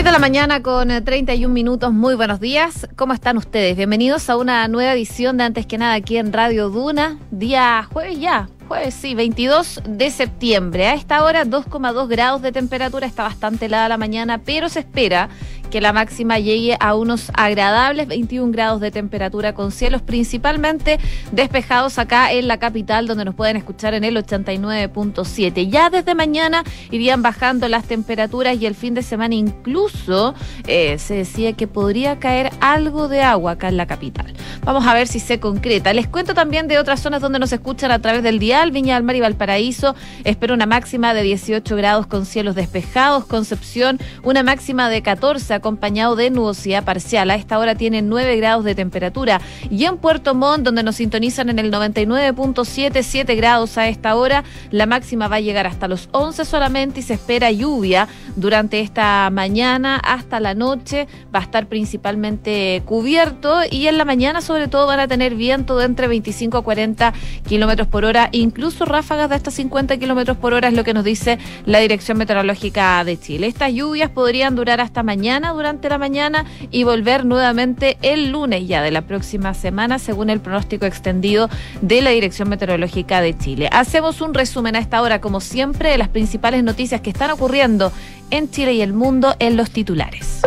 6 de la mañana con 31 eh, minutos. Muy buenos días. ¿Cómo están ustedes? Bienvenidos a una nueva edición de Antes que nada aquí en Radio Duna. Día jueves ya, jueves, sí, 22 de septiembre. A esta hora 2,2 grados de temperatura, está bastante helada la mañana, pero se espera que la máxima llegue a unos agradables 21 grados de temperatura con cielos principalmente despejados acá en la capital donde nos pueden escuchar en el 89.7. Ya desde mañana irían bajando las temperaturas y el fin de semana incluso eh, se decía que podría caer algo de agua acá en la capital. Vamos a ver si se concreta. Les cuento también de otras zonas donde nos escuchan a través del dial, Viña del Mar y Valparaíso. Espero una máxima de 18 grados con cielos despejados. Concepción, una máxima de 14 acompañado de nubosidad parcial. A esta hora tiene 9 grados de temperatura. Y en Puerto Montt, donde nos sintonizan en el 99.7, 7 grados a esta hora, la máxima va a llegar hasta los 11 solamente y se espera lluvia durante esta mañana hasta la noche. Va a estar principalmente cubierto y en la mañana sobre todo van a tener viento de entre 25 a 40 kilómetros por hora, incluso ráfagas de hasta 50 kilómetros por hora es lo que nos dice la Dirección Meteorológica de Chile. Estas lluvias podrían durar hasta mañana durante la mañana y volver nuevamente el lunes ya de la próxima semana, según el pronóstico extendido de la Dirección Meteorológica de Chile. Hacemos un resumen a esta hora, como siempre, de las principales noticias que están ocurriendo en Chile y el mundo en los titulares.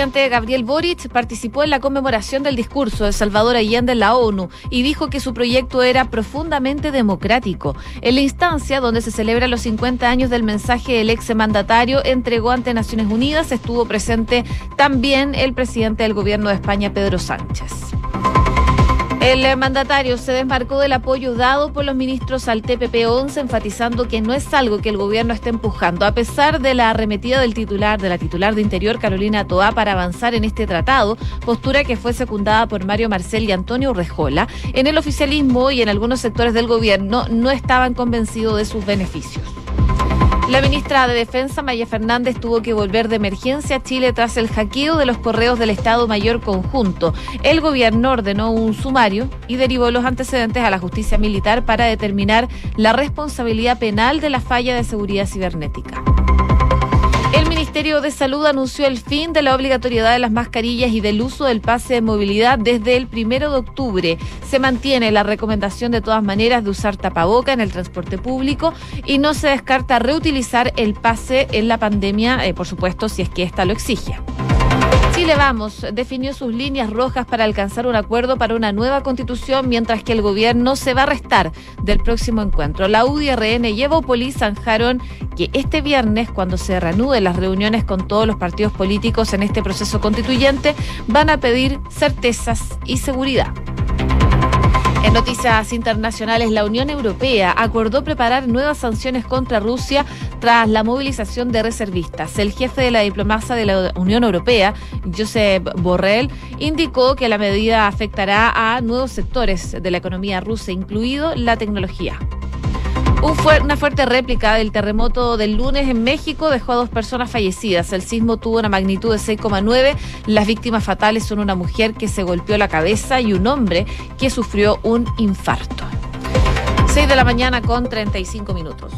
Presidente Gabriel Boric participó en la conmemoración del discurso de Salvador Allende en la ONU y dijo que su proyecto era profundamente democrático. En la instancia donde se celebra los 50 años del mensaje del ex mandatario entregó ante Naciones Unidas estuvo presente también el presidente del gobierno de España, Pedro Sánchez. El mandatario se desmarcó del apoyo dado por los ministros al TPP-11, enfatizando que no es algo que el gobierno esté empujando, a pesar de la arremetida del titular, de la titular de Interior, Carolina Toá, para avanzar en este tratado, postura que fue secundada por Mario Marcel y Antonio Urrejola. En el oficialismo y en algunos sectores del gobierno no estaban convencidos de sus beneficios. La ministra de Defensa, Maya Fernández, tuvo que volver de emergencia a Chile tras el hackeo de los correos del Estado Mayor Conjunto. El gobierno ordenó un sumario y derivó los antecedentes a la justicia militar para determinar la responsabilidad penal de la falla de seguridad cibernética. El Ministerio de Salud anunció el fin de la obligatoriedad de las mascarillas y del uso del pase de movilidad desde el primero de octubre. Se mantiene la recomendación de todas maneras de usar tapaboca en el transporte público y no se descarta reutilizar el pase en la pandemia, eh, por supuesto, si es que ésta lo exige. Chile Vamos definió sus líneas rojas para alcanzar un acuerdo para una nueva constitución, mientras que el gobierno se va a restar del próximo encuentro. La UDRN y Evópolis zanjaron que este viernes, cuando se reanuden las reuniones con todos los partidos políticos en este proceso constituyente, van a pedir certezas y seguridad. En noticias internacionales, la Unión Europea acordó preparar nuevas sanciones contra Rusia tras la movilización de reservistas. El jefe de la diplomacia de la Unión Europea, Josep Borrell, indicó que la medida afectará a nuevos sectores de la economía rusa, incluido la tecnología una fuerte réplica del terremoto del lunes en México dejó a dos personas fallecidas. El sismo tuvo una magnitud de 6,9. Las víctimas fatales son una mujer que se golpeó la cabeza y un hombre que sufrió un infarto. 6 de la mañana con 35 minutos.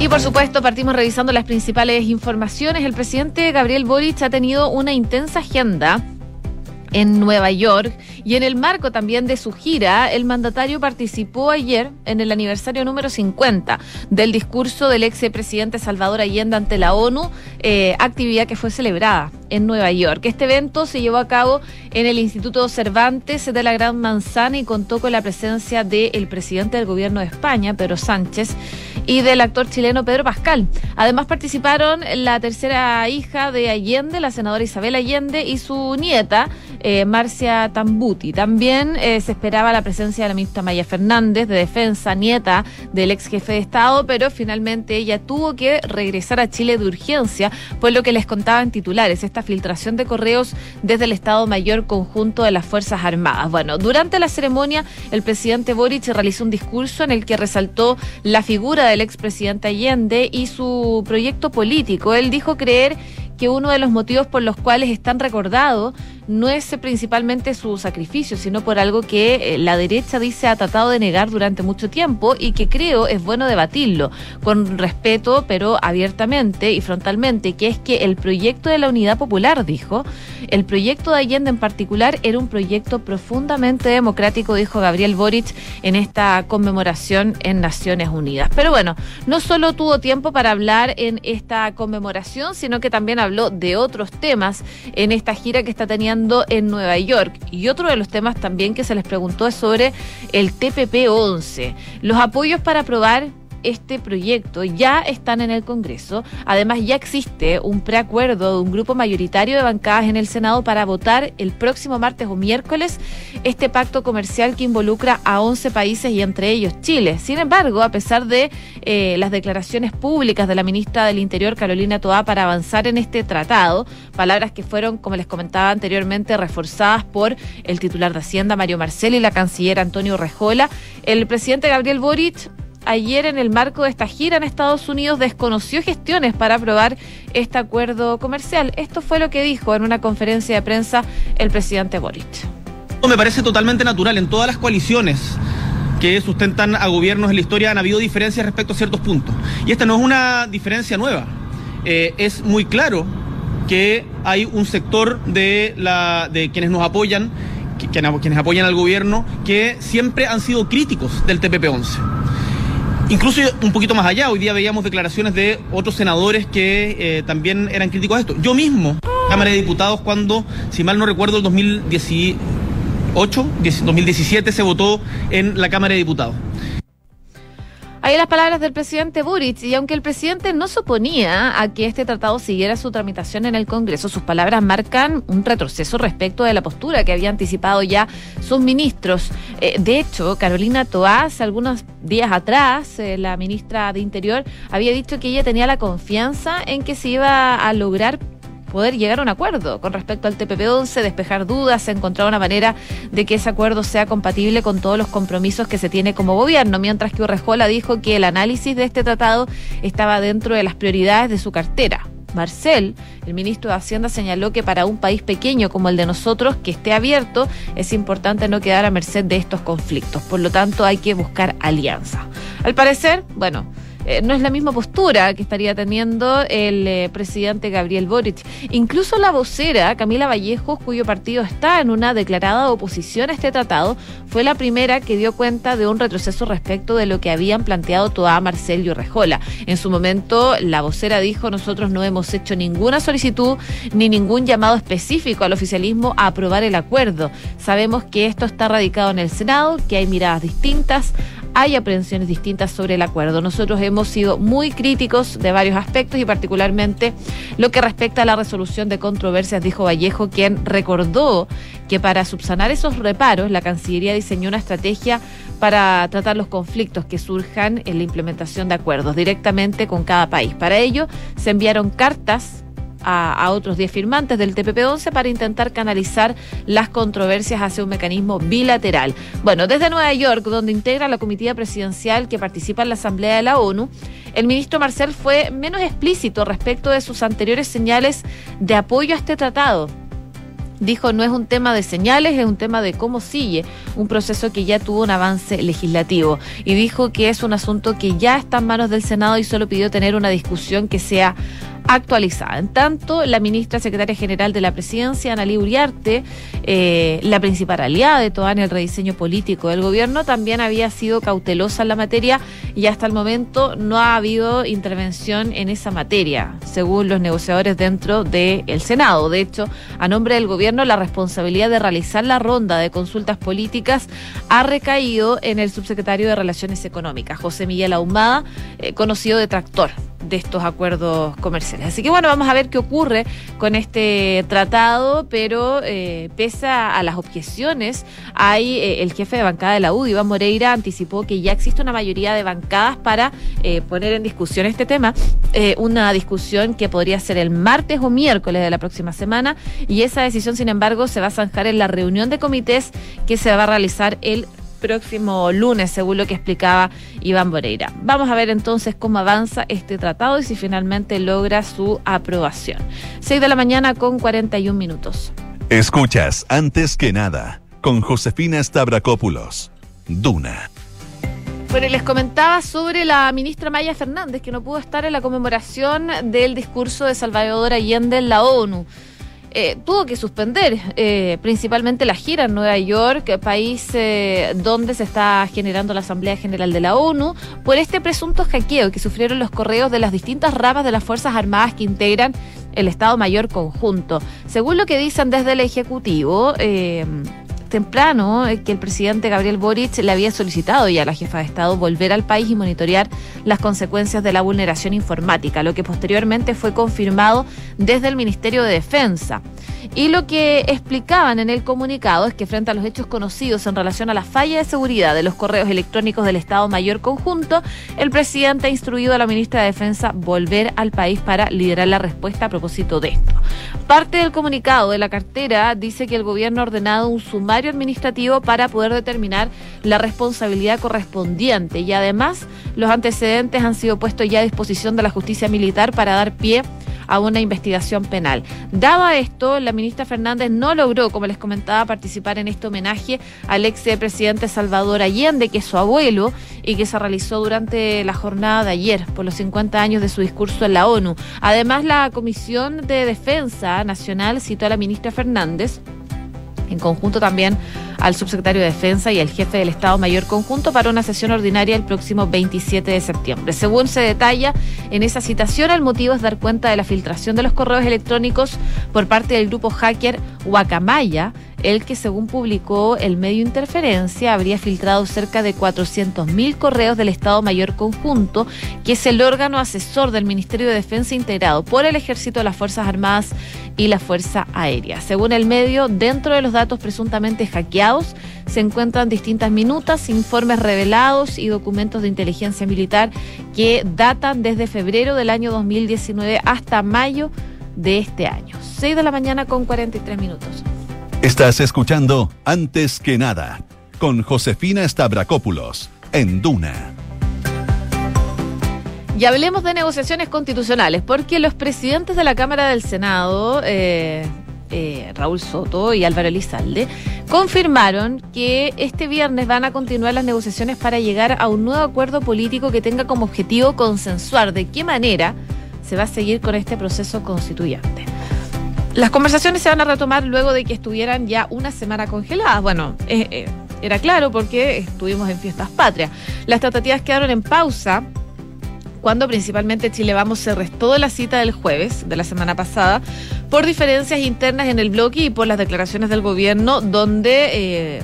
Y por supuesto, partimos revisando las principales informaciones. El presidente Gabriel Boric ha tenido una intensa agenda en Nueva York. Y en el marco también de su gira, el mandatario participó ayer en el aniversario número 50 del discurso del ex presidente Salvador Allende ante la ONU, eh, actividad que fue celebrada en Nueva York. Este evento se llevó a cabo en el Instituto Cervantes de la Gran Manzana y contó con la presencia del presidente del gobierno de España, Pedro Sánchez, y del actor chileno Pedro Pascal. Además participaron la tercera hija de Allende, la senadora Isabel Allende, y su nieta, eh, Marcia Tambuti. También eh, se esperaba la presencia de la ministra Maya Fernández, de Defensa, nieta del ex jefe de Estado, pero finalmente ella tuvo que regresar a Chile de urgencia, por lo que les contaba en titulares esta filtración de correos desde el Estado Mayor Conjunto de las Fuerzas Armadas. Bueno, durante la ceremonia, el presidente Boric realizó un discurso en el que resaltó la figura del expresidente Allende y su proyecto político. Él dijo creer que uno de los motivos por los cuales están recordados no es principalmente su sacrificio, sino por algo que eh, la derecha dice ha tratado de negar durante mucho tiempo y que creo es bueno debatirlo con respeto, pero abiertamente y frontalmente, que es que el proyecto de la Unidad Popular, dijo, el proyecto de Allende en particular era un proyecto profundamente democrático, dijo Gabriel Boric en esta conmemoración en Naciones Unidas. Pero bueno, no solo tuvo tiempo para hablar en esta conmemoración, sino que también habló de otros temas en esta gira que está teniendo en Nueva York. Y otro de los temas también que se les preguntó es sobre el TPP-11. Los apoyos para aprobar este proyecto ya están en el Congreso. Además, ya existe un preacuerdo de un grupo mayoritario de bancadas en el Senado para votar el próximo martes o miércoles este pacto comercial que involucra a 11 países y entre ellos Chile. Sin embargo, a pesar de eh, las declaraciones públicas de la ministra del Interior, Carolina Toá, para avanzar en este tratado, palabras que fueron, como les comentaba anteriormente, reforzadas por el titular de Hacienda, Mario Marcel, y la canciller Antonio Rejola, el presidente Gabriel Boric ayer en el marco de esta gira en Estados Unidos desconoció gestiones para aprobar este acuerdo comercial. Esto fue lo que dijo en una conferencia de prensa el presidente Boric. Me parece totalmente natural en todas las coaliciones que sustentan a gobiernos en la historia han habido diferencias respecto a ciertos puntos. Y esta no es una diferencia nueva. Eh, es muy claro que hay un sector de, quienes nos apoyan, quienes apoyan al gobierno, que siempre han sido críticos del TPP-11. Incluso un poquito más allá, hoy día veíamos declaraciones de otros senadores que eh, también eran críticos a esto. Yo mismo, Cámara de Diputados, cuando, si mal no recuerdo, el 2018, 2017 se votó en la Cámara de Diputados. Ahí las palabras del presidente Buric, y aunque el presidente no se oponía a que este tratado siguiera su tramitación en el Congreso, sus palabras marcan un retroceso respecto de la postura que había anticipado ya sus ministros. Eh, de hecho, Carolina Toás, algunos días atrás, eh, la ministra de Interior, había dicho que ella tenía la confianza en que se iba a lograr poder llegar a un acuerdo con respecto al TPP-11, despejar dudas, encontrar una manera de que ese acuerdo sea compatible con todos los compromisos que se tiene como gobierno, mientras que Urrejola dijo que el análisis de este tratado estaba dentro de las prioridades de su cartera. Marcel, el ministro de Hacienda, señaló que para un país pequeño como el de nosotros, que esté abierto, es importante no quedar a merced de estos conflictos. Por lo tanto, hay que buscar alianza. Al parecer, bueno, eh, no es la misma postura que estaría teniendo el eh, presidente Gabriel Boric. Incluso la vocera Camila Vallejos, cuyo partido está en una declarada oposición a este tratado, fue la primera que dio cuenta de un retroceso respecto de lo que habían planteado toda Marcel y Rejola. En su momento, la vocera dijo, nosotros no hemos hecho ninguna solicitud ni ningún llamado específico al oficialismo a aprobar el acuerdo. Sabemos que esto está radicado en el Senado, que hay miradas distintas, hay aprehensiones distintas sobre el acuerdo. Nosotros hemos sido muy críticos de varios aspectos y particularmente lo que respecta a la resolución de controversias, dijo Vallejo, quien recordó que para subsanar esos reparos la Cancillería diseñó una estrategia para tratar los conflictos que surjan en la implementación de acuerdos directamente con cada país. Para ello se enviaron cartas a, otros 10 firmantes del TPP-11 para intentar canalizar las controversias hacia un mecanismo bilateral. Bueno, desde Nueva York, donde integra la comitiva presidencial que participa en la Asamblea de la ONU, el ministro Marcel fue menos explícito respecto de sus anteriores señales de apoyo a este tratado dijo no es un tema de señales, es un tema de cómo sigue un proceso que ya tuvo un avance legislativo. Y dijo que es un asunto que ya está en manos del Senado y solo pidió tener una discusión que sea actualizada. En tanto, la ministra secretaria general de la presidencia, Analí Uriarte, eh, la principal aliada de todo en el rediseño político del gobierno, también había sido cautelosa en la materia y hasta el momento no ha habido intervención en esa materia, según los negociadores dentro del Senado. De hecho, a nombre del gobierno, la responsabilidad de realizar la ronda de consultas políticas ha recaído en el subsecretario de Relaciones Económicas, José Miguel Ahumada, eh, conocido detractor de estos acuerdos comerciales. Así que bueno, vamos a ver qué ocurre con este tratado, pero eh, pese a las objeciones, hay eh, el jefe de bancada de la UDI, Iván Moreira, anticipó que ya existe una mayoría de bancadas para eh, poner en discusión este tema, eh, una discusión que podría ser el martes o miércoles de la próxima semana, y esa decisión, sin embargo, se va a zanjar en la reunión de comités que se va a realizar el próximo lunes, según lo que explicaba Iván Moreira. Vamos a ver entonces cómo avanza este tratado y si finalmente logra su aprobación. 6 de la mañana con 41 minutos. Escuchas antes que nada con Josefina Stavrakopoulos. Duna. Bueno, les comentaba sobre la ministra Maya Fernández, que no pudo estar en la conmemoración del discurso de Salvador Allende en la ONU. Eh, tuvo que suspender eh, principalmente la gira en Nueva York, país eh, donde se está generando la Asamblea General de la ONU, por este presunto hackeo que sufrieron los correos de las distintas ramas de las Fuerzas Armadas que integran el Estado Mayor Conjunto. Según lo que dicen desde el Ejecutivo, temprano eh, que el presidente Gabriel Boric le había solicitado ya a la jefa de Estado volver al país y monitorear las consecuencias de la vulneración informática, lo que posteriormente fue confirmado desde el Ministerio de Defensa. Y lo que explicaban en el comunicado es que frente a los hechos conocidos en relación a la falla de seguridad de los correos electrónicos del Estado Mayor Conjunto, el presidente ha instruido a la ministra de Defensa volver al país para liderar la respuesta a propósito de esto. Parte del comunicado de la cartera dice que el gobierno ha ordenado un sumario administrativo para poder determinar la responsabilidad correspondiente y además los antecedentes han sido puestos ya a disposición de la justicia militar para dar pie a una investigación penal. Dado esto, la ministra Fernández no logró, como les comentaba, participar en este homenaje al ex presidente Salvador Allende, que es su abuelo, y que se realizó durante la jornada de ayer por los 50 años de su discurso en la ONU. Además, la Comisión de Defensa Nacional citó a la ministra Fernández en conjunto también al subsecretario de Defensa y al jefe del Estado Mayor Conjunto para una sesión ordinaria el próximo 27 de septiembre. Según se detalla en esa citación, el motivo es dar cuenta de la filtración de los correos electrónicos por parte del grupo hacker Guacamaya, el que según publicó el medio Interferencia habría filtrado cerca de 400.000 correos del Estado Mayor Conjunto, que es el órgano asesor del Ministerio de Defensa integrado por el Ejército, las Fuerzas Armadas y la Fuerza Aérea. Según el medio, dentro de los datos presuntamente hackeados se encuentran distintas minutas, informes revelados y documentos de inteligencia militar que datan desde febrero del año 2019 hasta mayo de este año. 6 de la mañana con 43 minutos. Estás escuchando Antes que nada con Josefina Stavrakopoulos en Duna. Y hablemos de negociaciones constitucionales, porque los presidentes de la Cámara del Senado, eh, eh, Raúl Soto y Álvaro Elizalde, confirmaron que este viernes van a continuar las negociaciones para llegar a un nuevo acuerdo político que tenga como objetivo consensuar de qué manera se va a seguir con este proceso constituyente. Las conversaciones se van a retomar luego de que estuvieran ya una semana congeladas. Bueno, eh, eh, era claro porque estuvimos en fiestas patrias. Las tratativas quedaron en pausa cuando principalmente Chile Vamos se restó de la cita del jueves de la semana pasada por diferencias internas en el bloque y por las declaraciones del gobierno donde eh,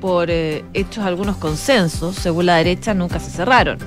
por hechos algunos consensos, según la derecha, nunca se cerraron.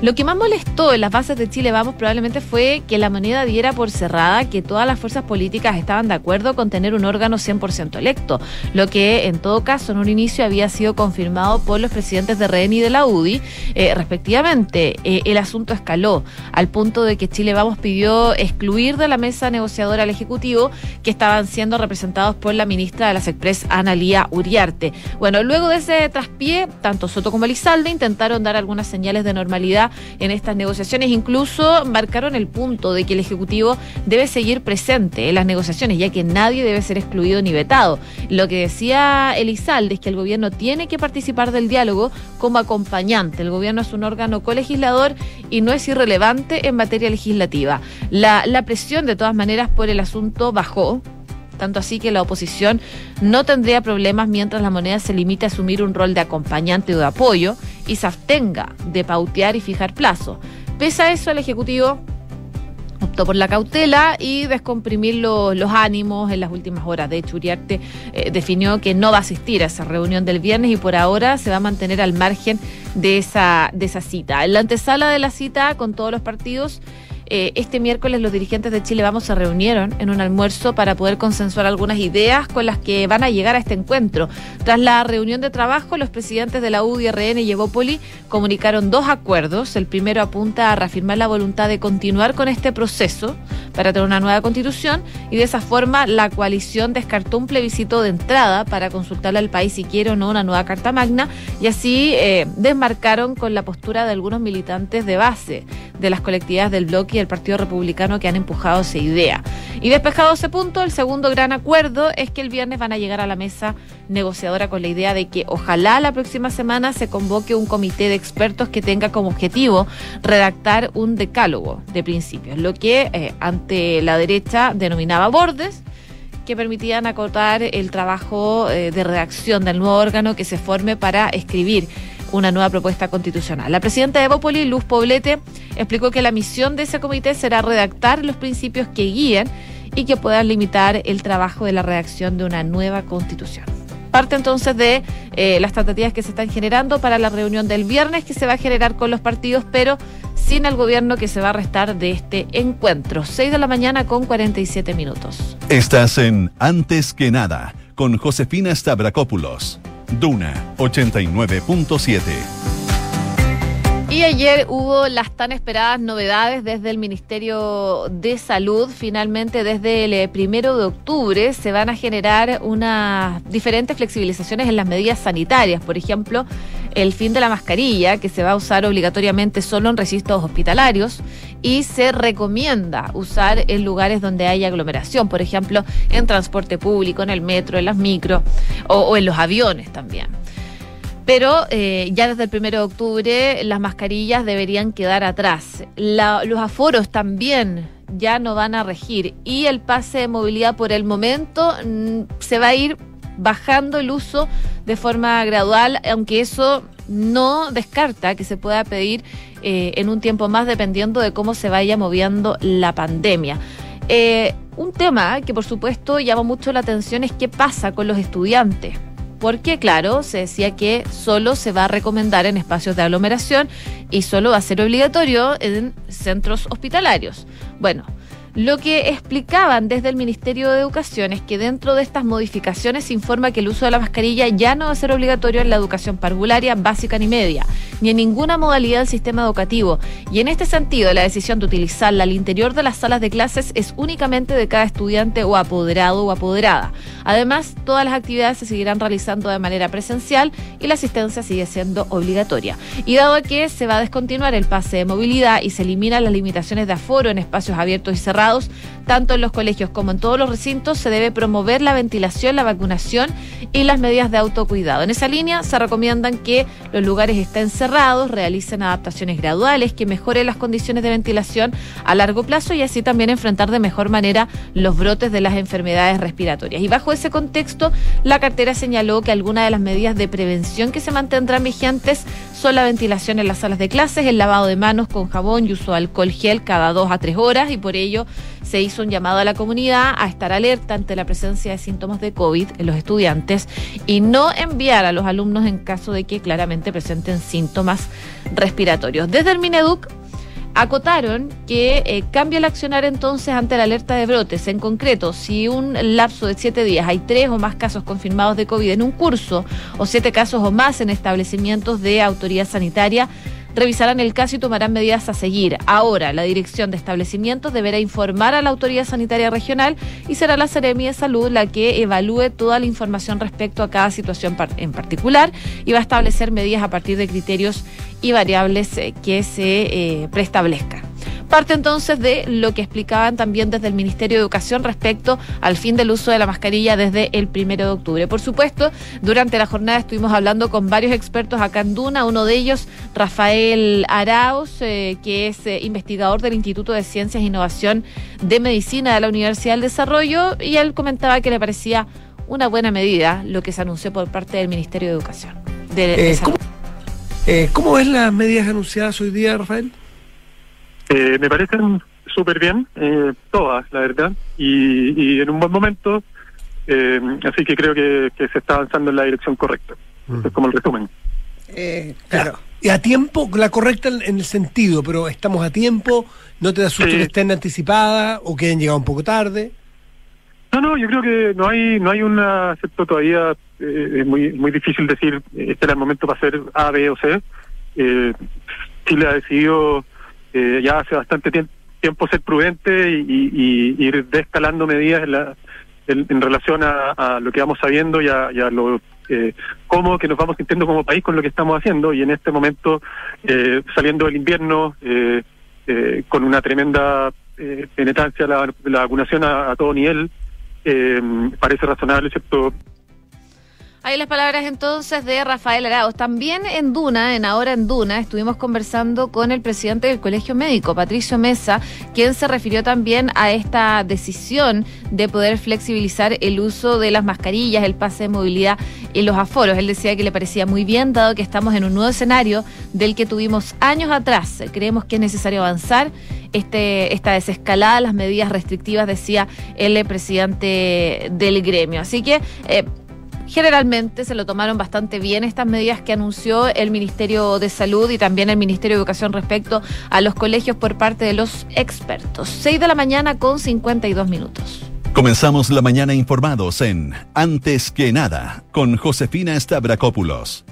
Lo que más molestó en las bases de Chile Vamos probablemente fue que la moneda diera por cerrada que todas las fuerzas políticas estaban de acuerdo con tener un órgano 100% electo, lo que en todo caso en un inicio había sido confirmado por los presidentes de REN y de la UDI, eh, respectivamente. Eh, el asunto escaló al punto de que Chile Vamos pidió excluir de la mesa negociadora al Ejecutivo que estaban siendo representados por la ministra de las Express, Analía Uriarte. Bueno, luego de ese traspié, tanto Soto como Elizalde intentaron dar algunas señales de normalidad en estas negociaciones. Incluso marcaron el punto de que el Ejecutivo debe seguir presente en las negociaciones, ya que nadie debe ser excluido ni vetado. Lo que decía Elizalde es que el gobierno tiene que participar del diálogo como acompañante. El gobierno es un órgano colegislador y no es irrelevante en materia legislativa. La, la presión, de todas maneras, por el asunto bajó tanto así que la oposición no tendría problemas mientras la moneda se limite a asumir un rol de acompañante o de apoyo y se abstenga de pautear y fijar plazo. Pese a eso, el Ejecutivo optó por la cautela y descomprimir los ánimos en las últimas horas. De hecho, Uriarte eh, definió que no va a asistir a esa reunión del viernes y por ahora se va a mantener al margen de esa, de esa cita. En la antesala de la cita con todos los partidos, eh, este miércoles los dirigentes de Chile Vamos se reunieron en un almuerzo para poder consensuar algunas ideas con las que van a llegar a este encuentro. Tras la reunión de trabajo, los presidentes de la UDRN y Evópoli comunicaron dos acuerdos. El primero apunta a reafirmar la voluntad de continuar con este proceso para tener una nueva constitución y de esa forma la coalición descartó un plebiscito de entrada para consultarle al país si quiere o no una nueva Carta Magna y así eh, desmarcaron con la postura de algunos militantes de base de las colectividades del bloque y el Partido Republicano que han empujado esa idea. Y despejado ese punto, el segundo gran acuerdo es que el viernes van a llegar a la mesa negociadora con la idea de que ojalá la próxima semana se convoque un comité de expertos que tenga como objetivo redactar un decálogo de principios, lo que eh, ante la derecha denominaba bordes que permitían acotar el trabajo eh, de redacción del nuevo órgano que se forme para escribir una nueva propuesta constitucional. La presidenta de Evópoli, Luz Poblete, explicó que la misión de ese comité será redactar los principios que guíen y que puedan limitar el trabajo de la redacción de una nueva constitución. Parte entonces de eh, las tratativas que se están generando para la reunión del viernes que se va a generar con los partidos, pero sin el gobierno que se va a restar de este encuentro. 6 de la mañana con 47 minutos. Estás en Antes que nada con Josefina Stavrakopoulos. Duna 89.7. Y ayer hubo las tan esperadas novedades desde el Ministerio de Salud. Finalmente, desde el eh, primero de octubre se van a generar unas diferentes flexibilizaciones en las medidas sanitarias. Por ejemplo, el fin de la mascarilla, que se va a usar obligatoriamente solo en registros hospitalarios y se recomienda usar en lugares donde hay aglomeración, por ejemplo, en transporte público, en el metro, en las micros o en los aviones también. Pero eh, ya desde el 1 de octubre las mascarillas deberían quedar atrás. los aforos también ya no van a regir y el pase de movilidad por el momento mm, se va a ir bajando el uso de forma gradual, aunque eso no descarta que se pueda pedir eh, en un tiempo más dependiendo de cómo se vaya moviendo la pandemia. Eh, un tema que por supuesto llama mucho la atención es qué pasa con los estudiantes porque claro, se decía que solo se va a recomendar en espacios de aglomeración y solo va a ser obligatorio en centros hospitalarios. Bueno, lo que explicaban desde el Ministerio de Educación es que dentro de estas modificaciones se informa que el uso de la mascarilla ya no va a ser obligatorio en la educación parvularia, básica ni media, ni en ninguna modalidad del sistema educativo. Y en este sentido, la decisión de utilizarla al interior de las salas de clases es únicamente de cada estudiante o apoderado o apoderada. Además, todas las actividades se seguirán realizando de manera presencial y la asistencia sigue siendo obligatoria. Y dado que se va a descontinuar el pase de movilidad y se eliminan las limitaciones de aforo en espacios abiertos y cerrados, destacados tanto en los colegios como en todos los recintos, se debe promover la ventilación, la vacunación y las medidas de autocuidado. En esa línea se recomiendan que los lugares estén cerrados, realicen adaptaciones graduales, que mejoren las condiciones de ventilación a largo plazo y así también enfrentar de mejor manera los brotes de las enfermedades respiratorias. Y bajo ese contexto, la cartera señaló que algunas de las medidas de prevención que se mantendrán vigentes son la ventilación en las salas de clases, el lavado de manos con jabón y uso de alcohol gel cada dos a tres horas y por ello se hizo un llamado a la comunidad a estar alerta ante la presencia de síntomas de COVID en los estudiantes y no enviar a los alumnos en caso de que claramente presenten síntomas respiratorios. Desde el Mineduc acotaron que eh, cambia el accionar entonces ante la alerta de brotes. En concreto, si un lapso de siete días hay tres o más casos confirmados de COVID en un curso o siete casos o más en establecimientos de autoridad sanitaria, revisarán el caso y tomarán medidas a seguir. Ahora, la Dirección de Establecimientos deberá informar a la Autoridad Sanitaria Regional y será la Seremi de Salud la que evalúe toda la información respecto a cada situación en particular y va a establecer medidas a partir de criterios y variables eh, que se eh, preestablezcan. Parte entonces de lo que explicaban también desde el Ministerio de Educación respecto al fin del uso de la mascarilla desde el primero de octubre. Por supuesto, durante la jornada estuvimos hablando con varios expertos acá en Duna, uno de ellos, Rafael Arauz, eh, que es eh, investigador del Instituto de Ciencias e Innovación de Medicina de la Universidad del Desarrollo, y él comentaba que le parecía una buena medida lo que se anunció por parte del Ministerio de Educación. De, eh, ¿cómo, ves las medidas anunciadas hoy día, Rafael? Eh, me parecen súper bien, eh, todas, la verdad, y, en un buen momento, eh, así que creo que, se está avanzando en la dirección correcta. Mm. Es como el resumen. claro. Y a tiempo, la correcta en el sentido, pero estamos a tiempo, no te da susto que estén anticipadas o que hayan llegado un poco tarde. No, no, yo creo que no hay no hay un acepto todavía, es muy muy difícil decir, este era el momento para hacer A, B o C. Chile ha decidido eh, ya hace bastante tiempo ser prudente y, ir descalando medidas en, relación a, lo que vamos sabiendo y a, lo eh, cómo que nos vamos sintiendo como país con lo que estamos haciendo y en este momento eh, saliendo del invierno eh, con una tremenda eh, penetrancia la, la vacunación a, a todo nivel, eh, parece razonable, ¿cierto? Ahí las palabras entonces de Rafael Arauz. También en Duna, en Ahora en Duna, estuvimos conversando con el presidente del Colegio Médico, Patricio Mesa, quien se refirió también a esta decisión de poder flexibilizar el uso de las mascarillas, el pase de movilidad y los aforos. Él decía que le parecía muy bien, dado que estamos en un nuevo escenario del que tuvimos años atrás. Creemos que es necesario avanzar este, esta desescalada, las medidas restrictivas, decía el presidente del gremio. Así que... Eh, Generalmente se lo tomaron bastante bien estas medidas que anunció el Ministerio de Salud y también el Ministerio de Educación respecto a los colegios por parte de los expertos. 6 de la mañana con 52 minutos. Comenzamos la mañana informados en Antes que nada con Josefina Stavrakopoulos.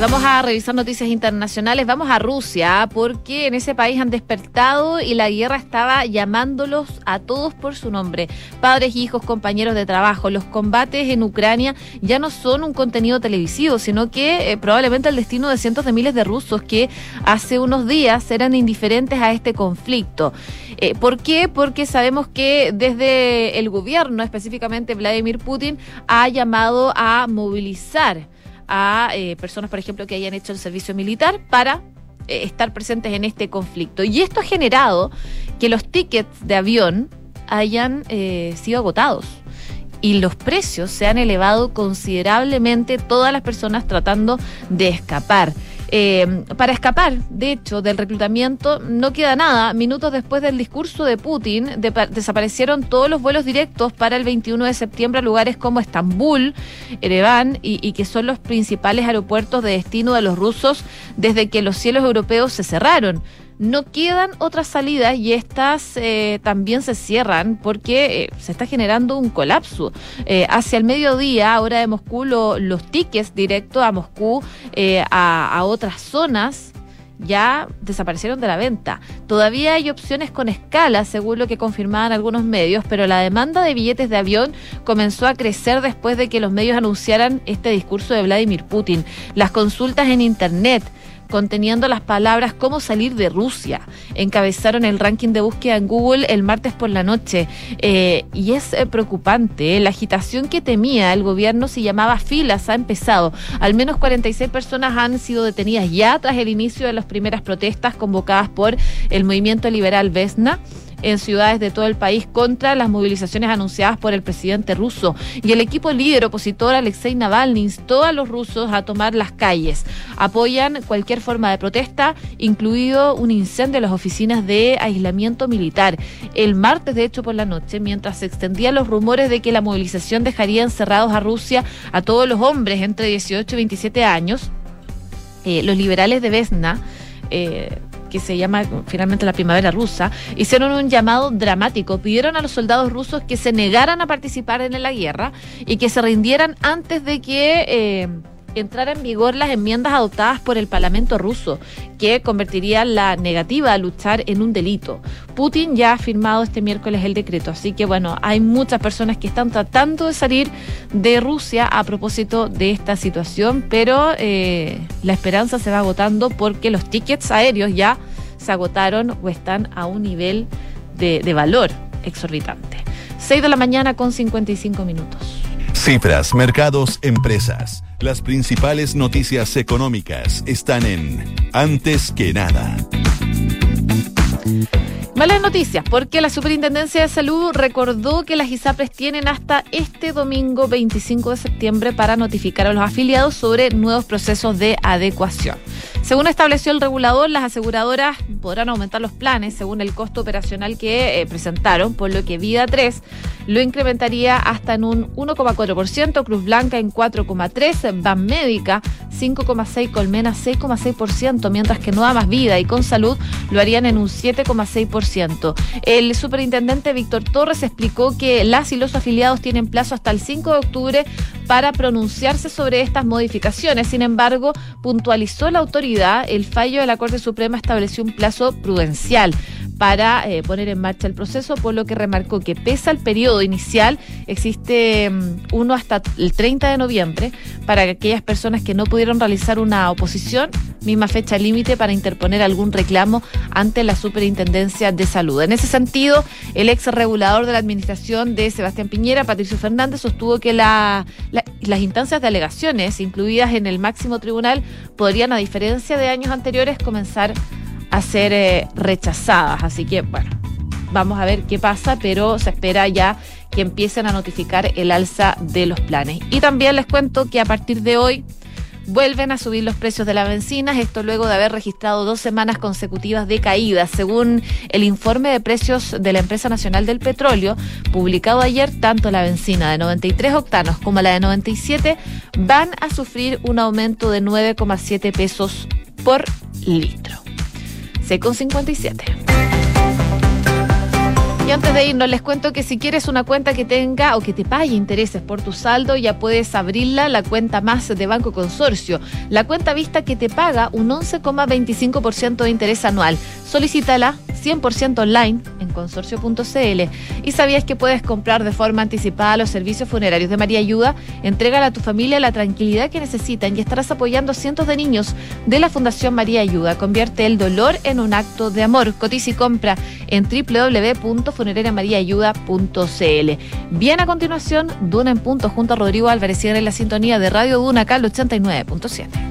Vamos a revisar noticias internacionales. Vamos a Rusia porque en ese país han despertado y la guerra estaba llamándolos a todos por su nombre. Padres, hijos, compañeros de trabajo. Los combates en Ucrania ya no son un contenido televisivo, sino que eh, probablemente el destino de cientos de miles de rusos que hace unos días eran indiferentes a este conflicto. Eh, ¿Por qué? Porque sabemos que desde el gobierno, específicamente Vladimir Putin, ha llamado a movilizar a eh, personas, por ejemplo, que hayan hecho el servicio militar para eh, estar presentes en este conflicto. Y esto ha generado que los tickets de avión hayan eh, sido agotados y los precios se han elevado considerablemente, todas las personas tratando de escapar. Eh, para escapar, de hecho, del reclutamiento no queda nada. Minutos después del discurso de Putin, desaparecieron todos los vuelos directos para el 21 de septiembre a lugares como Estambul, Ereván, y, que son los principales aeropuertos de destino de los rusos desde que los cielos europeos se cerraron no quedan otras salidas y estas eh, también se cierran porque eh, se está generando un colapso. Eh, hacia el mediodía, hora de Moscú, los tickets directos a Moscú, a, a otras zonas, ya desaparecieron de la venta. Todavía hay opciones con escala, según lo que confirmaban algunos medios, pero la demanda de billetes de avión comenzó a crecer después de que los medios anunciaran este discurso de Vladimir Putin. Las consultas en Internet conteniendo las palabras cómo salir de Rusia. Encabezaron el ranking de búsqueda en Google el martes por la noche. Eh, y es eh, preocupante. ¿eh? La agitación que temía el gobierno se llamaba filas, ha empezado. Al menos 46 personas han sido detenidas ya tras el inicio de las primeras protestas convocadas por el movimiento liberal Vesna en ciudades de todo el país contra las movilizaciones anunciadas por el presidente ruso. Y el equipo líder opositor Alexei Navalny instó a los rusos a tomar las calles. Apoyan cualquier forma de protesta, incluido un incendio en las oficinas de aislamiento militar. El martes, de hecho, por la noche, mientras se extendían los rumores de que la movilización dejaría encerrados a Rusia a todos los hombres entre 18 y 27 años, eh, los liberales de Vesna eh, que se llama finalmente la primavera rusa, hicieron un llamado dramático. Pidieron a los soldados rusos que se negaran a participar en la guerra y que se rindieran antes de que... Eh, entrara en vigor las enmiendas adoptadas por el Parlamento ruso, que convertirían la negativa a luchar en un delito. Putin ya ha firmado este miércoles el decreto, así que bueno, hay muchas personas que están tratando de salir de Rusia a propósito de esta situación, pero eh, la esperanza se va agotando porque los tickets aéreos ya se agotaron o están a un nivel de, de valor exorbitante. 6 de la mañana con 55 minutos. Cifras, mercados, empresas. Las principales noticias económicas están en Antes que nada. Malas noticias, porque la Superintendencia de Salud recordó que las ISAPRES tienen hasta este domingo 25 de septiembre para notificar a los afiliados sobre nuevos procesos de adecuación. Según estableció el regulador, las aseguradoras podrán aumentar los planes según el costo operacional que eh, presentaron, por lo que Vida 3 lo incrementaría hasta en un 1,4%, Cruz Blanca en 4,3%, Ban Médica 5,6%, Colmena 6,6%, mientras que Nueva Más Vida y Con Salud lo harían en un 7,6%. El superintendente Víctor Torres explicó que las y los afiliados tienen plazo hasta el 5 de octubre para pronunciarse sobre estas modificaciones. Sin embargo, puntualizó la autoridad, el fallo de la Corte Suprema estableció un plazo prudencial para eh, poner en marcha el proceso, por lo que remarcó que pese al periodo inicial, existe mm, uno hasta el 30 de noviembre para aquellas personas que no pudieron realizar una oposición, misma fecha límite para interponer algún reclamo ante la Superintendencia de Salud. En ese sentido, el ex regulador de la administración de Sebastián Piñera, Patricio Fernández, sostuvo que las instancias de alegaciones incluidas en el máximo tribunal podrían, a diferencia de años anteriores, comenzar a ser eh, rechazadas. Así que, bueno, vamos a ver qué pasa, pero se espera ya que empiecen a notificar el alza de los planes. Y también les cuento que a partir de hoy vuelven a subir los precios de la benzina, esto luego de haber registrado dos semanas consecutivas de caída. Según el informe de precios de la Empresa Nacional del Petróleo, publicado ayer, tanto la benzina de 93 octanos como la de 97 van a sufrir un aumento de 9,7 pesos por litro. C con 57. Y antes de irnos, les cuento que si quieres una cuenta que tenga o que te pague intereses por tu saldo, ya puedes abrirla, la cuenta más de Banco Consorcio. La cuenta vista que te paga un 11,25% de interés anual. Solicítala 100% online en consorcio.cl. ¿Y sabías que puedes comprar de forma anticipada los servicios funerarios de María Ayuda? Entrégale a tu familia la tranquilidad que necesitan y estarás apoyando a cientos de niños de la Fundación María Ayuda. Convierte el dolor en un acto de amor. Cotiza y compra en www.funerariamariaayuda.cl. Bien a continuación, Duna en punto junto a Rodrigo Álvarez y en la sintonía de Radio Duna, Cal 89.7.